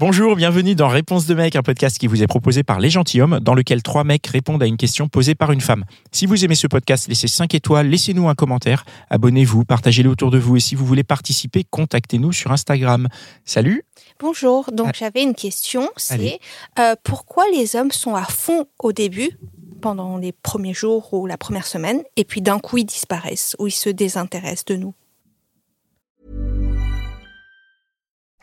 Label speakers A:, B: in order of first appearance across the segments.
A: Bonjour, bienvenue dans Réponse de mec, un podcast qui vous est proposé par Les Gentilhommes, dans lequel trois mecs répondent à une question posée par une femme. Si vous aimez ce podcast, laissez 5 étoiles, laissez-nous un commentaire, abonnez-vous, partagez-le autour de vous et si vous voulez participer, contactez-nous sur Instagram. Salut
B: Bonjour, donc
A: Ah.
B: j'avais une question, c'est euh, pourquoi les hommes sont à fond au début, pendant les premiers jours ou la première semaine, et puis d'un coup ils disparaissent ou ils se désintéressent de nous?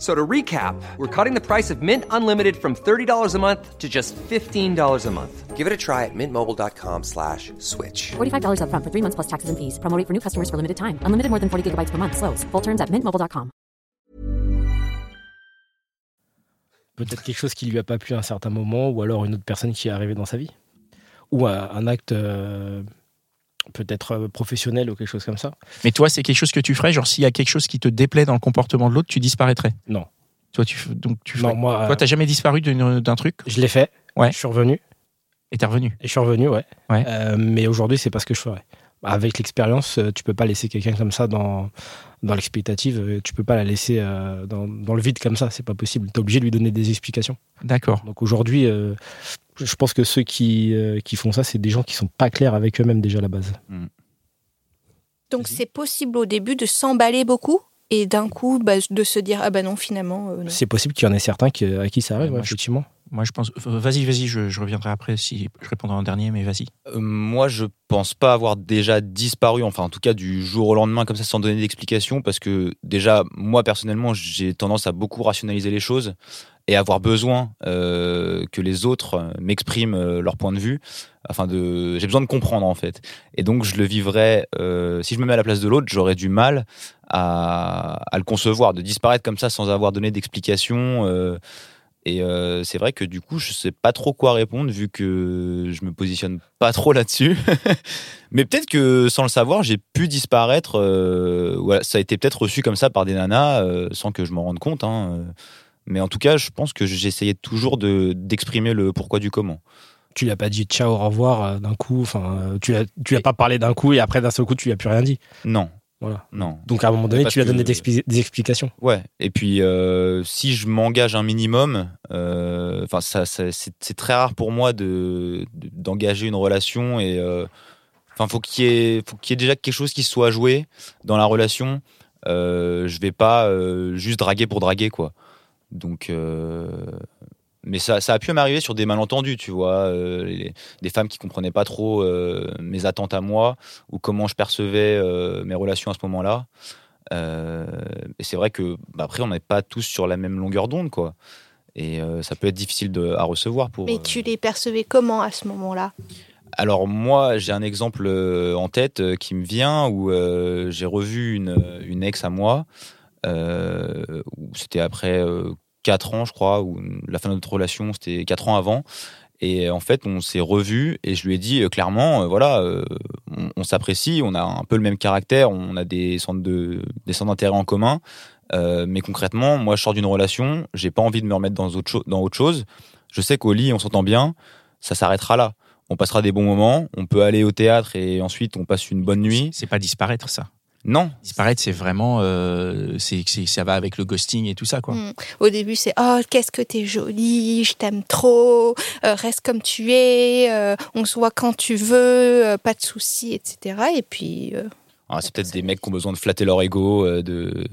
C: F- So to recap, we're cutting the price of Mint Unlimited from $30 a month to just $15 a month. Give it a try at mintmobile.com slash switch.
D: $45 upfront for three months plus taxes and fees. Promo rate for new customers for limited time. Unlimited more than 40 gigabytes per month. Slows. Full terms at mintmobile.com.
E: peut-être quelque chose qui lui a pas plu à un certain moment, ou alors une autre personne qui est arrivée dans sa vie, ou un, un acte euh, peut-être euh, professionnel ou quelque chose comme ça.
A: Mais toi, c'est quelque chose que tu ferais Genre, s'il y a quelque chose qui te déplaît dans le comportement de l'autre, tu disparaîtrais?
E: Non.
A: Toi, tu, donc, tu
E: Non, moi,
A: Toi,
E: euh,
A: t'as jamais disparu d'un truc?
E: je l'ai fait.
A: Ouais.
E: Je suis revenu.
A: et t'es revenu
E: Et je suis revenu, ouais.
A: Ouais.
E: Euh, mais aujourd'hui, c'est pas ce que je ferais. Avec l'expérience, euh, tu peux pas laisser quelqu'un comme ça dans, dans l'expectative. euh, Tu peux pas la laisser euh, dans, dans le vide comme ça. C'est pas possible. Tu es obligé de lui donner des explications.
A: D'accord.
E: Donc aujourd'hui, euh, je pense que ceux qui, euh, qui font ça, c'est des gens qui sont pas clairs avec eux-mêmes déjà à la base.
B: Donc c'est possible au début de s'emballer beaucoup et d'un coup bah, de se dire ah bah non finalement euh.
E: C'est possible qu'il y en ait certains qui, à qui ça arrive,
A: Ouais, je-
E: effectivement.
A: Moi, je pense. Vas-y, vas-y, je, reviendrai après si je répondrai en dernier, mais vas-y.
F: Euh, moi, je pense pas avoir déjà disparu, enfin en tout cas du jour au lendemain comme ça sans donner d'explication, parce que déjà moi personnellement j'ai tendance à beaucoup rationaliser les choses et avoir besoin euh, que les autres euh, m'expriment leur point de vue. De, j'ai besoin de comprendre en fait. Et donc je le vivrais. si je me mets à la place de l'autre, j'aurais du mal à, à le concevoir, de disparaître comme ça sans avoir donné d'explication. Et euh, c'est vrai que du coup, je sais pas trop quoi répondre vu que je me positionne pas trop là-dessus. Mais peut-être que sans le savoir, j'ai pu disparaître. euh, voilà, ça a été peut-être reçu comme ça par des nanas euh, sans que je m'en rende compte. hein. Mais en tout cas, je pense que j'essayais toujours de d'exprimer le pourquoi du comment.
E: Tu lui as pas dit ciao, au revoir d'un coup. Enfin, tu l'as, tu as pas parlé d'un coup et après d'un seul coup, tu lui as plus rien dit.
F: Non,
E: Voilà.
F: non.
E: Donc à un moment donné,
F: Parce
E: tu lui as donné des, expli- des explications.
F: Ouais. Et puis, euh, si je m'engage un minimum, euh, enfin, ça, ça- c'est très rare pour moi de de- d'engager une relation et euh, enfin, faut qu'il y ait, faut qu'il y ait déjà quelque chose qui soit joué dans la relation. Je vais pas juste draguer pour draguer, quoi. Donc, mais ça, ça a pu m'arriver sur des malentendus, tu vois, euh, les- des femmes qui comprenaient pas trop euh, mes attentes à moi ou comment je percevais euh, mes relations à ce moment-là. Euh, et c'est vrai que bah, après, on n'est pas tous sur la même longueur d'onde, quoi. Et euh, ça peut être difficile de- à recevoir pour.
B: Mais
F: euh,
B: tu les percevais comment à ce moment-là?
F: Alors moi, j'ai un exemple euh, en tête euh, qui me vient où euh, j'ai revu une, une ex à moi. euh, où c'était après 4 ans, je crois, ou la fin de notre relation, c'était 4 ans avant. Et en fait, on s'est revus et je lui ai dit euh, clairement, euh, voilà, euh, on, on s'apprécie, on a un peu le même caractère, on a des centres de, des centres d'intérêt en commun. Euh, mais concrètement, moi, je sors d'une relation, j'ai pas envie de me remettre dans autre, cho- dans autre chose. Je sais qu'au lit, on s'entend bien, ça s'arrêtera là. On passera des bons moments, on peut aller au théâtre et ensuite on passe une bonne nuit.
A: C'est pas disparaître, ça.
F: Non,
A: Disparaître, c'est vraiment. euh, c'est, c'est- ça va avec le ghosting et tout ça, quoi.
B: Hmm. Au début c'est oh qu'est-ce que t'es jolie, je t'aime trop, euh, reste comme tu es, euh, on se voit quand tu veux, euh, pas de soucis, etc. Et puis euh,
F: Ah, c'est peut-être des mecs qui ont besoin de flatter leur ego, euh, de,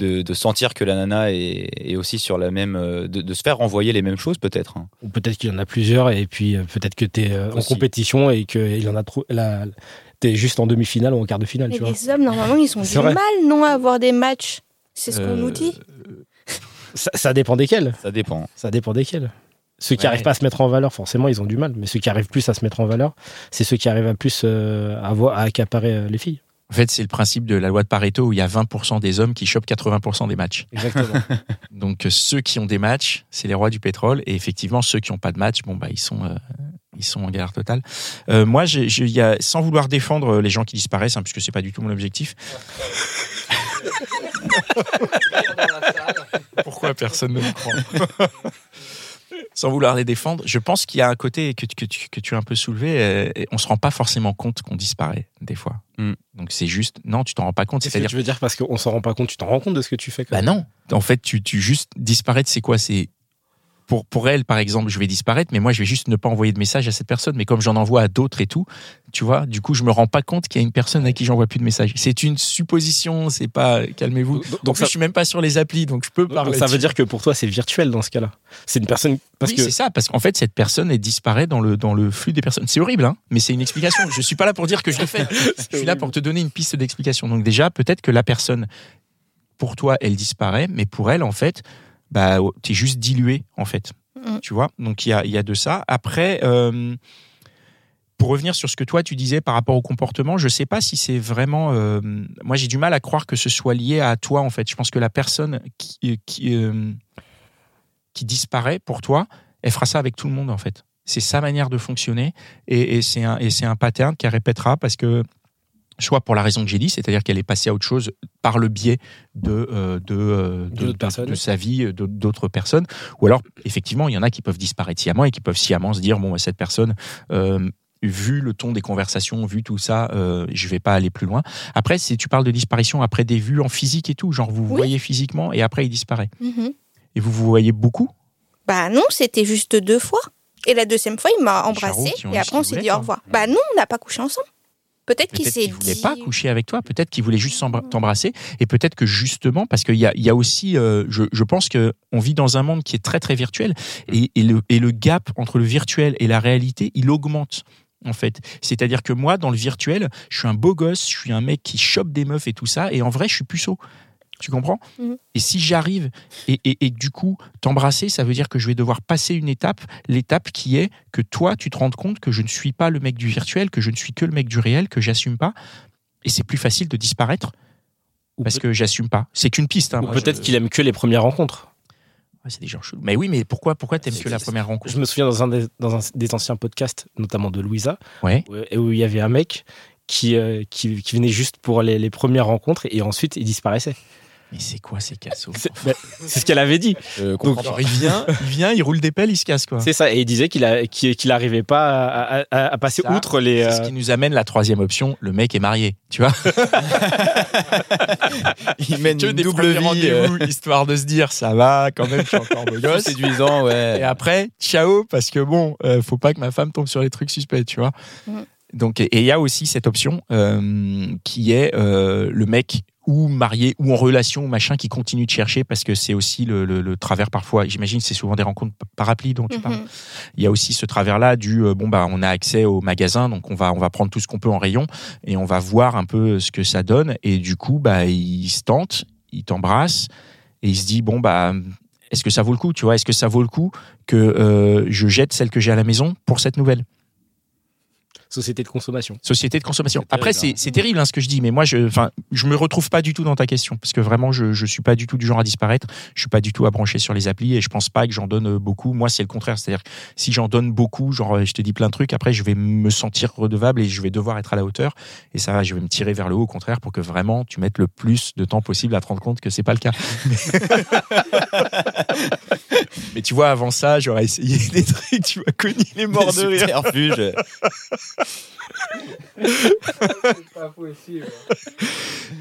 F: de, de sentir que la nana est, est aussi sur la même. euh, de, de se faire renvoyer les mêmes choses, peut-être. hein.
E: Ou peut-être qu'il y en a plusieurs et puis euh, peut-être que tu es en
F: Aussi.
E: compétition et qu'il y en a trop. La, T'es juste en demi-finale ou en quart de finale,
B: mais
E: tu vois.
B: les hommes normalement ils ont du
E: vrai.
B: mal non à avoir des matchs. C'est ce qu'on
A: Euh,
B: nous dit.
E: Ça, ça dépend desquels.
F: Ça dépend.
E: Ça dépend desquels. Ceux qui
A: Ouais.
E: arrivent pas à se mettre en valeur, forcément, ils ont du mal. Mais ceux qui arrivent plus à se mettre en valeur, c'est ceux qui arrivent à plus euh, à, à accaparer euh, les filles.
A: En fait, c'est le principe de la loi de Pareto où il y a 20% des hommes qui chopent 80% des matchs.
E: Exactement.
A: Donc euh, ceux qui ont des matchs, c'est les rois du pétrole. Et effectivement, ceux qui n'ont pas de match, bon bah ils sont euh, ils sont en galère totale. Euh, moi, j'ai- j'ai- il y a, sans vouloir défendre les gens qui disparaissent, hein, puisque c'est pas du tout mon objectif. personne ne me croit? Sans vouloir les défendre, je pense qu'il y a un côté que, tu- que, tu- que tu as un peu soulevé. euh, et on se rend pas forcément compte qu'on disparaît des fois.
F: Mm.
A: Donc c'est juste, non, tu t'en rends pas compte. C'est-à-dire,
E: tu veux dire parce qu'on s'en rend pas compte? Tu t'en rends compte de ce que tu fais quand
A: bah non. En fait, tu, tu juste disparaître, c'est quoi? C'est pour pour elle, par exemple, je vais disparaître, mais moi, je vais juste ne pas envoyer de message à cette personne. Mais comme j'en envoie à d'autres et tout, tu vois, du coup, je me rends pas compte qu'il y a une personne à qui j'envoie plus de messages. C'est une supposition. C'est pas. Calmez-vous.
E: Donc,
A: Donc,
E: donc ça,
A: je suis même pas sur les applis, donc je peux
E: donc
A: parler.
E: ça veut dire que pour toi, c'est virtuel dans ce cas-là. C'est une personne. Parce
A: oui,
E: que
A: c'est ça, parce qu'en fait, cette personne, elle disparaît dans le, dans le flux des personnes. C'est horrible, hein, mais c'est une explication. je suis pas là pour dire que je l'ai fait. Je suis là pour te donner une piste d'explication. Donc, déjà, peut-être que la personne, pour toi, elle disparaît, mais pour elle, en fait, bah, tu es juste dilué, en fait.
B: Mm.
A: Tu vois? Donc, il y a, y a de ça. Après, euh, pour revenir sur ce que toi, tu disais par rapport au comportement, je sais pas si c'est vraiment. euh, moi, j'ai du mal à croire que ce soit lié à toi, en fait. Je pense que la personne qui. qui euh, qui disparaît pour toi, elle fera ça avec tout le monde en fait. C'est sa manière de fonctionner et, et c'est un, et c'est un pattern qu'elle répétera parce que soit pour la raison que j'ai dit, c'est-à-dire qu'elle est passée à autre chose par le biais de, euh, de, euh, de, de- sa vie, euh, de- d'autres personnes. Ou alors, effectivement, il y en a qui peuvent disparaître sciemment et qui peuvent sciemment se dire, bon, cette personne, euh, vu le ton des conversations, vu tout ça, euh, je vais pas aller plus loin. Après, si tu parles de disparition après des vues en physique et tout, genre vous vous
B: Oui.
A: voyez physiquement et après il disparaît.
B: Mhm.
A: Et vous vous voyez beaucoup?
B: Bah non, c'était juste deux fois. Et la deuxième fois, il m'a embrassé et après on s'est dit au revoir. Bah non, on n'a pas couché ensemble. Peut-être qu'il s'est
A: qu'il voulait
B: dit.
A: pas coucher avec toi, peut-être qu'il voulait juste t'embrasser, et peut-être que justement, parce qu'il y a, y a aussi, euh, je, je pense que on vit dans un monde qui est très très virtuel, et, et le, et le gap entre le virtuel et la réalité, il augmente. En fait, c'est-à-dire que moi, dans le virtuel, je suis un beau gosse, je suis un mec qui chope des meufs et tout ça, et en vrai, je suis puceau. Tu comprends
B: Mhm.
A: Et si j'arrive et, et, et du coup t'embrasser, ça veut dire que je vais devoir passer une étape, l'étape qui est que toi, tu te rendes compte que je ne suis pas le mec du virtuel, que je ne suis que le mec du réel, que j'assume pas, et c'est plus facile de disparaître
E: Ou
A: parce que j'assume pas. C'est qu'une piste. Hein,
E: ou peut-être
A: je-
E: qu'il aime que les premières rencontres.
A: Ouais, c'est des gens chelous. Mais oui, mais pourquoi, pourquoi t'aimes que la première rencontre
E: Je me souviens dans un des, dans un des anciens podcasts, notamment de Louisa,
A: Ouais.
E: où, où il y avait un mec qui, euh, qui, qui venait juste pour les, les premières rencontres et ensuite il disparaissait.
A: Mais c'est quoi ces cassos
E: C'est bah, ce qu'elle avait dit.
A: Genre,
F: pas.
A: il vient, il vient, il roule des pelles, il se casse quoi.
E: C'est ça. Et il disait qu'il a- qu'il qu'il arrivait pas à, à- à passer
A: Ça,
E: outre les.
A: Ce
E: euh,
A: qui nous amène la troisième option. Le mec est marié, tu vois.
F: Il mène
A: Que
F: une
A: des
F: double vie. euh,
A: rendez-vous, histoire de se dire ça va quand même, je suis encore beau gosse.
F: séduisant, ouais.
A: Et après, ciao, parce que bon, euh, faut pas que ma femme tombe sur les trucs suspects, tu vois.
B: Mhm.
A: Donc, et il y a aussi cette option euh, qui est euh, le mec ou marié ou en relation ou machin qui continue de chercher parce que c'est aussi le, le- le travers parfois. J'imagine c'est souvent des rencontres par appli dont tu parles.
B: Mhm.
A: Il y a aussi ce travers-là du euh, bon bah on a accès au magasin donc on va on va prendre tout ce qu'on peut en rayon et on va voir un peu ce que ça donne et du coup bah il se tente, il t'embrasse et il se dit bon bah est-ce que ça vaut le coup tu vois? Est-ce que ça vaut le coup que euh, je jette celle que j'ai à la maison pour cette nouvelle?
E: Société de consommation.
A: société de consommation.
F: C'est
A: Après,
F: terrible,
A: c'est c'est terrible hein, ce que je dis, mais moi, je, enfin, je me retrouve pas du tout dans ta question parce que vraiment, je, je suis pas du tout du genre à disparaître. Je suis pas du tout à brancher sur les applis et je pense pas que j'en donne euh, beaucoup. Moi, c'est le contraire, c'est-à-dire que si j'en donne beaucoup, genre, euh, je te dis plein de trucs, après, je vais me sentir redevable et je vais devoir être à la hauteur et ça, va, je vais me tirer vers le haut au contraire pour que vraiment tu mettes le plus de temps possible à te rendre compte que c'est pas le cas. mais tu vois, avant ça, j'aurais essayé des trucs, tu m'as connu les morts de rire.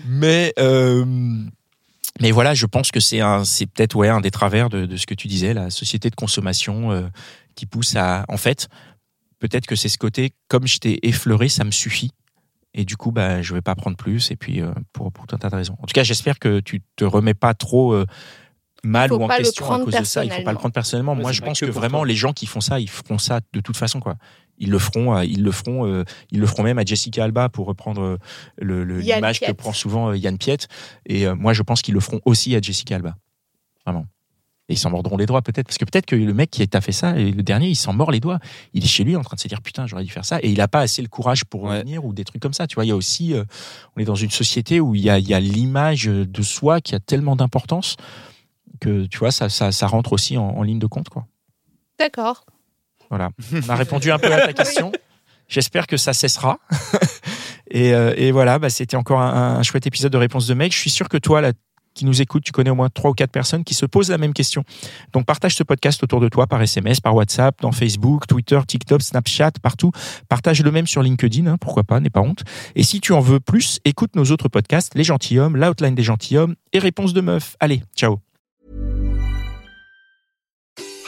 A: Mais euh, mais voilà, je pense que c'est un, c'est peut-être ouais un des travers de, de ce que tu disais, la société de consommation euh, qui pousse à, en fait, peut-être que c'est ce côté, comme je t'ai effleuré, ça me suffit. Et du coup, bah, je vais pas prendre plus. Et puis, euh, pour, pour tout un tas de raisons. En tout cas, j'espère que tu te remets pas trop euh, mal ou en question à cause de ça. Il faut pas le prendre personnellement. Moi, je pense
E: que
A: vraiment,
E: toi.
A: les gens qui font ça, ils feront ça de toute façon, quoi. Ils le feront, euh, ils le feront, euh, ils le feront même à Jessica Alba pour reprendre euh, le- le-
B: Yann
A: l'image que prend souvent Yann Piette. Et euh, moi, je pense qu'ils le feront aussi à Jessica Alba. Vraiment. Et ils s'en mordront les doigts peut-être. Parce que peut-être que le mec qui t'a fait ça, et le dernier, il s'en mord les doigts. Il est chez lui en train de se dire putain, j'aurais dû faire ça. Et il n'a pas assez le courage pour
F: Ouais.
A: revenir ou des trucs comme ça. Tu vois, il y a aussi, euh, on est dans une société où il y a, il y a l'image de soi qui a tellement d'importance que tu vois, ça, ça, ça rentre aussi en, en ligne de compte. Quoi.
B: D'accord.
A: Voilà. On a répondu un peu à ta question. J'espère que ça cessera. et, euh, et voilà, bah, c'était encore un, chouette épisode de Réponse de mec. Je suis sûr que toi, là, qui nous écoutent, tu connais au moins trois ou quatre personnes qui se posent la même question. Donc partage ce podcast autour de toi par SMS, par WhatsApp, dans Facebook, Twitter, TikTok, Snapchat, partout. Partage le même sur LinkedIn, hein, pourquoi pas, n'aie pas honte. Et si tu en veux plus, écoute nos autres podcasts, Les Gentilhommes, L'Outline des Gentilhommes et Réponse de Meuf. Allez, ciao.